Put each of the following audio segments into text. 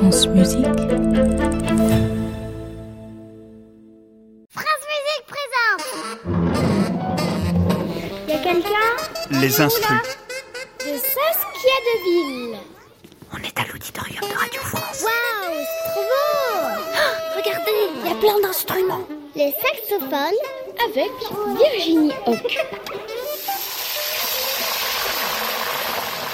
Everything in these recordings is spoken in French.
France Musique. France Musique présente Y a quelqu'un? Les instrus. De Saskia Deville On est à l'auditorium de Radio France. Waouh, c'est trop beau Regardez, il y a plein d'instruments. Les saxophones avec Virginie Hoc.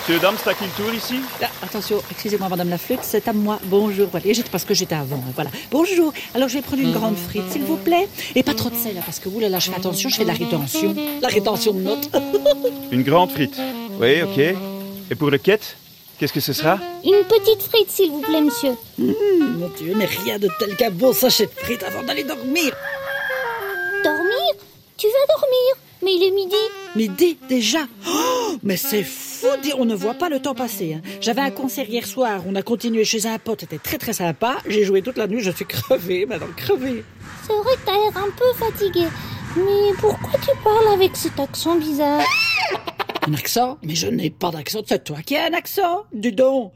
Monsieur, dame, c'est à qui le tour ici? Ah, attention, excusez-moi, Madame la flûte, c'est à moi. Bonjour, voilà. Et j'étais- parce que j'étais avant, hein, voilà. Bonjour. Alors, je vais prendre une grande frite, s'il vous plaît. Et pas trop de sel, hein, parce que, oulala, je fais attention, je fais de la rétention. La rétention de notes. Une grande frite. Oui, ok. Et pour le quête Qu'est-ce que ce sera? Une petite frite, s'il vous plaît, monsieur. Mon Dieu, mais rien de tel qu'un bon sachet de frites avant d'aller dormir. Dormir? Tu vas dormir Mais il est midi. Midi, déjà. Oh, mais c'est fou, dire, on ne voit pas le temps passer. hein. J'avais un concert hier soir, on a continué chez un pote, c'était très très sympa. J'ai joué toute la nuit, je suis crevée, maintenant crevée. C'est vrai que t'as l'air un peu fatigué. Mais pourquoi tu parles avec cet accent bizarre? Un accent? Mais je n'ai pas d'accent. C'est toi qui as un accent Dis donc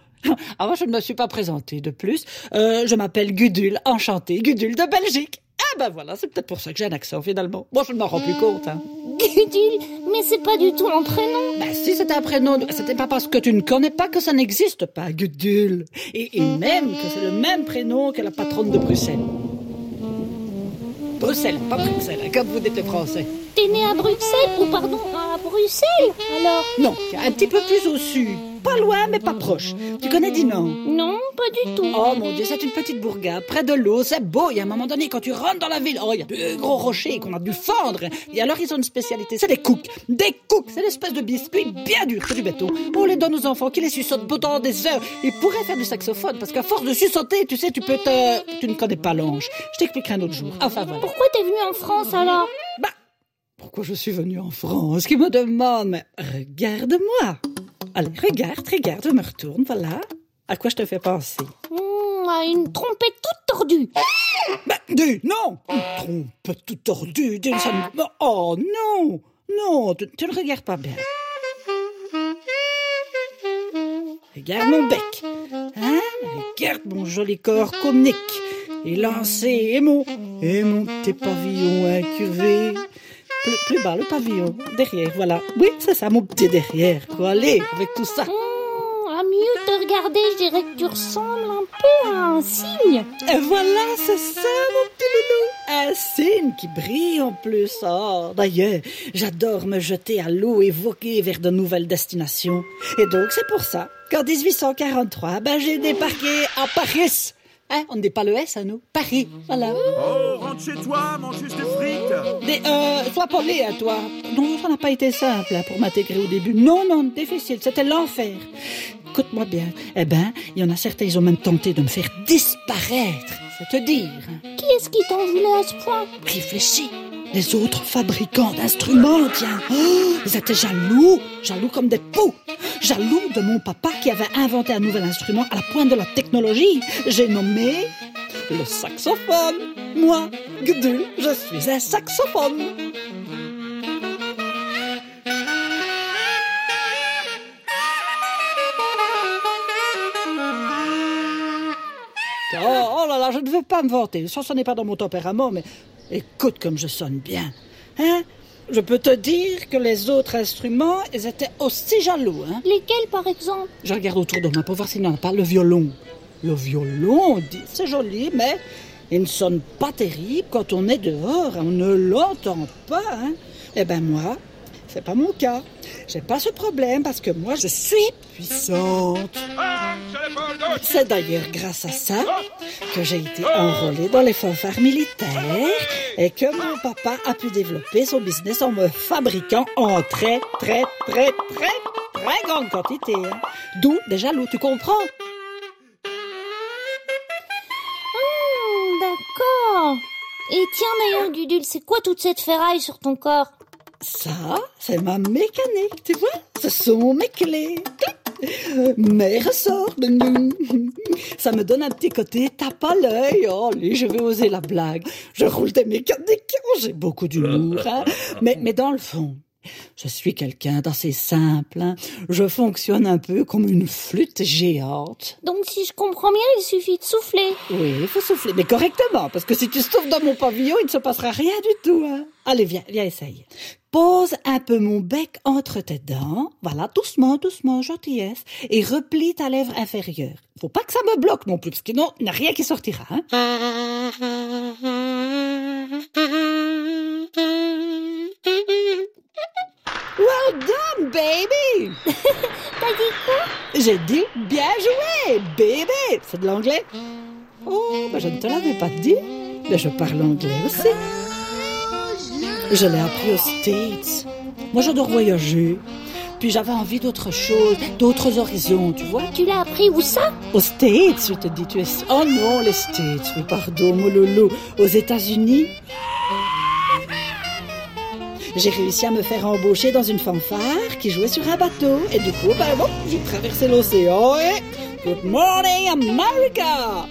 Ah, moi, je ne me suis pas présentée de plus. Euh, je m'appelle Gudule, enchantée, Gudule de Belgique. Ah ben voilà, c'est peut-être pour ça que j'ai un accent finalement. Moi, je ne m'en rends plus compte. Hein. Gudule, mais c'est pas du tout un prénom. Ben si c'était un prénom, c'était pas parce que tu ne connais pas que ça n'existe pas, Gudule. Et, et même que c'est le même prénom que la patronne de Bruxelles. Bruxelles, pas Bruxelles, hein, comme vous dites les Français. T'es né à Bruxelles Ou pardon, à Bruxelles Alors? Non, un petit peu plus au sud. Pas loin, mais pas proche. Tu connais Dinan? Non, pas du tout. Oh mon dieu, c'est une petite bourgade, près de l'eau, c'est beau. Il y a un moment donné, quand tu rentres dans la ville, oh, il y a de gros rochers qu'on a dû fendre. Et alors, ils ont une spécialité, c'est des cooks. Des cooks, c'est l'espèce de biscuits bien dur que du béton. On les donne aux enfants qui les suçotent pendant des heures. Ils pourraient faire du saxophone, parce qu'à force de suçoter, tu sais, tu peux te... Tu ne connais pas l'ange. Je t'expliquerai un autre jour. Enfin, voilà. Pourquoi t'es venu en France alors? Bah, pourquoi je suis venue en France? Qui me demande, mais regarde-moi. Allez, regarde, regarde, je me retourne, voilà. À quoi je te fais penser? Hmm, à Une trompette toute tordue. Bah, dis, non Une trompe tout tordue, dis, ça ne- Oh, non Non, tu, ne regardes pas bien. Regarde mon bec. Hein? Regarde mon joli corps conique. Élancé, et mon... Et mon petit pavillon incurvé. Plus, plus bas, le pavillon. Derrière, voilà. Oui, c'est ça, mon petit derrière, quoi. Allez, avec tout ça. Te regarder, je dirais que tu ressembles un peu à un cygne. Et voilà, c'est ça, mon petit loulou. Un signe qui brille en plus. Oh, d'ailleurs, j'adore me jeter à l'eau et voguer vers de nouvelles destinations. Et donc, c'est pour ça qu'en 1843, ben, j'ai débarqué à Paris. Hein, on ne dit pas le S à nous? Paris, voilà. Oh, rentre chez toi, mange juste des frites Des, euh, sois poli à toi. Non, ça n'a pas été simple hein, pour m'intégrer au début. Non, non, difficile, c'était l'enfer. Écoute-moi bien. Eh ben, il y en a certains, ils ont même tenté de me faire disparaître. C'est te dire. Qui est-ce qui t'en voulait à ce point? Réfléchis. Les autres fabricants d'instruments, tiens. Oh, ils étaient jaloux, jaloux comme des poux. Jaloux de mon papa qui avait inventé un nouvel instrument à la pointe de la technologie. J'ai nommé le saxophone. Moi, Gudule, je suis un saxophone. Je ne veux pas me vanter. Ça, ce n'est pas dans mon tempérament, mais écoute comme je sonne bien. Hein Je peux te dire que les autres instruments, ils étaient aussi jaloux. Hein Lesquels par exemple? Je regarde autour de moi pour voir s'il n'y en a pas. Le violon. Le violon, c'est joli, mais il ne sonne pas terrible quand on est dehors. On ne l'entend pas. Hein eh ben moi, c'est pas mon cas. J'ai pas ce problème parce que moi, je suis puissante. C'est d'ailleurs grâce à ça que j'ai été enrôlée dans les fanfares militaires et que mon papa a pu développer son business en me fabriquant en très, très, très, très, très grande quantité. hein. D'où des jaloux, tu comprends Hmm, D'accord. Et tiens d'ailleurs, Gudule, c'est quoi toute cette ferraille sur ton corps? Ça, c'est ma mécanique, tu vois Ce sont mes clés. Mes ressorts. Ça me donne un petit côté tape à l'œil. Oh, allez, je vais oser la blague. Je roule des mécaniques. Oh, j'ai beaucoup d'humour. hein. Mais, mais dans le fond, Je suis quelqu'un d'assez simple. hein. Je fonctionne un peu comme une flûte géante. Donc si je comprends bien, il suffit de souffler. Oui, il faut souffler, mais correctement, parce que si tu souffles dans mon pavillon, il ne se passera rien du tout. Hein. Allez, viens, viens, essaye. Pose un peu mon bec entre tes dents, voilà, doucement, doucement, gentillesse, et replie ta lèvre inférieure. Faut pas que ça me bloque non plus, parce que non, il n'y a rien qui sortira. Hein. Well done, baby! T'as dit quoi? J'ai dit bien joué, bébé. C'est de l'anglais? Oh, ben je ne te l'avais pas dit. Mais je parle anglais aussi. Je l'ai appris aux States. Moi, j'adore voyager. Puis j'avais envie d'autre chose, d'autres horizons, tu vois? Tu l'as appris où ça? Aux States, je te dis, tu es... Oh non, les States, oui, pardon, mon loulou. Aux États-Unis? J'ai réussi à me faire embaucher dans une fanfare qui jouait sur un bateau. Et du coup, ben bon, j'ai traversé l'océan et... Good morning, America!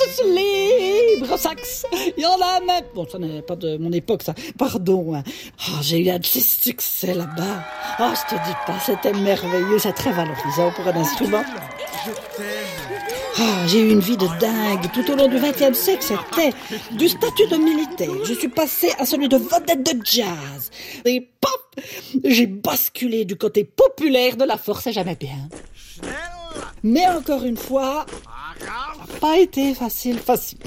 Je suis libre, sax. Il y en a même. Bon, ça n'est pas de mon époque, ça. Pardon. Ah, j'ai eu un petit succès là-bas. Ah, je te dis pas, c'était merveilleux. C'est très valorisant pour un instrument. Ah, j'ai eu une vie de dingue tout au long du XXe siècle. C'était du statut de militaire. Je suis passé à celui de vedette de jazz. Et pop, j'ai basculé du côté populaire de la force et jamais bien. Mais encore une fois, ça n'a pas été facile, facile.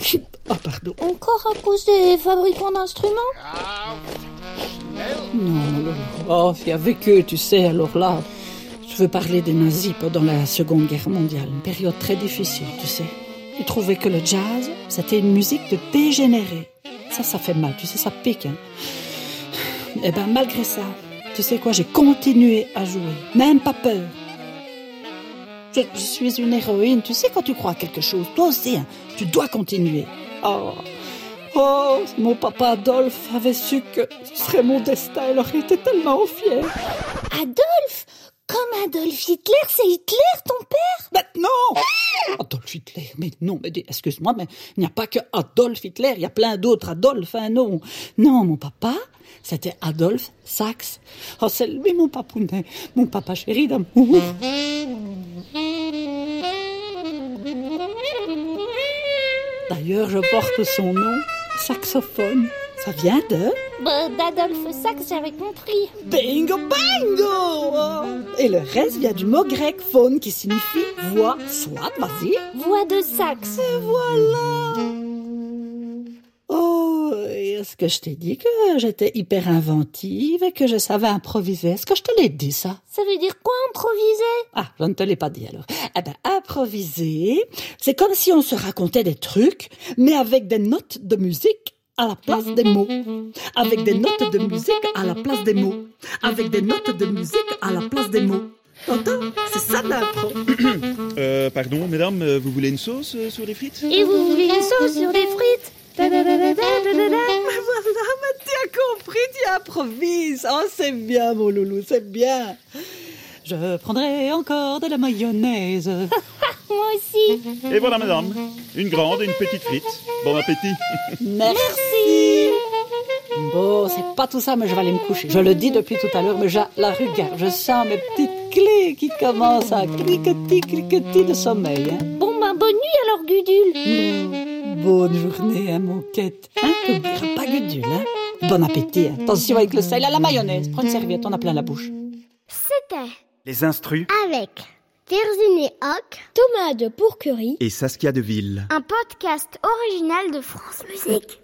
Oh, pardon. Encore à cause des fabricants d'instruments? Non, non, oh, il y avait que, tu sais, alors là, je veux parler des nazis pendant la Seconde Guerre mondiale, une période très difficile, tu sais. Ils trouvaient que le jazz, c'était une musique de dégénérés. Ça, ça fait mal, tu sais, ça pique. Hein. Eh ben, malgré ça, tu sais quoi, j'ai continué à jouer, même pas peur. Je, suis une héroïne, tu sais, quand tu crois à quelque chose, toi aussi, hein, tu dois continuer. Oh, oh, mon papa Adolphe avait su que ce serait mon destin, il aurait été tellement fier. Adolphe? Comme Adolf Hitler, c'est Hitler ton père? Maintenant Adolf Hitler, mais non, mais excuse-moi, mais il n'y a pas que Adolf Hitler, il y a plein d'autres Adolphe, hein, non. Non, mon papa, c'était Adolphe Sax. Oh, c'est lui mon papounet, mon papa chéri d'amour. D'ailleurs, je porte son nom, saxophone. Ça vient de bah, D'Adolphe Sax, j'avais compris. Bingo Bango Oh. Et le reste vient du mot grec faune qui signifie voix, soit, vas-y. Voix de sax. Et voilà Oh, est-ce que je t'ai dit que j'étais hyper inventive et que je savais improviser? Est-ce que je te l'ai dit ça? Ça veut dire quoi improviser? Ah, je ne te l'ai pas dit alors. Eh ben, improviser, c'est comme si on se racontait des trucs, mais avec des notes de musique à la place des mots. Avec des notes de musique à la place des mots. Avec des notes de musique à la place des mots. T'entends C'est ça l'impro. Euh, pardon, mesdames, euh, vous voulez une sauce euh, sur les frites? Et vous voulez une sauce sur des frites? Voilà, mais tu as compris, tu improvises. Oh, c'est bien, mon loulou, c'est bien. Je prendrai encore de la mayonnaise. Moi aussi. Et voilà, madame. Une grande et une petite frite. Bon appétit. Merci. Bon, c'est pas tout ça, mais je vais aller me coucher. Je le dis depuis tout à l'heure, mais je la regarde. Je sens mes petites clés qui commencent à cliquetis, cliquetis de sommeil. Hein. Bon, ben, bonne nuit alors, Gudule. Bonne journée, hein, mon quête. Hein, t'oublieras pas Gudule, hein. Bon appétit. hein. Attention avec le sel à la mayonnaise. Prends une serviette, on a plein la bouche. C'était Les instrus avec Virginie Hoc, Thomas de Pourquerie. et Saskia Deville. un podcast original de France Musique.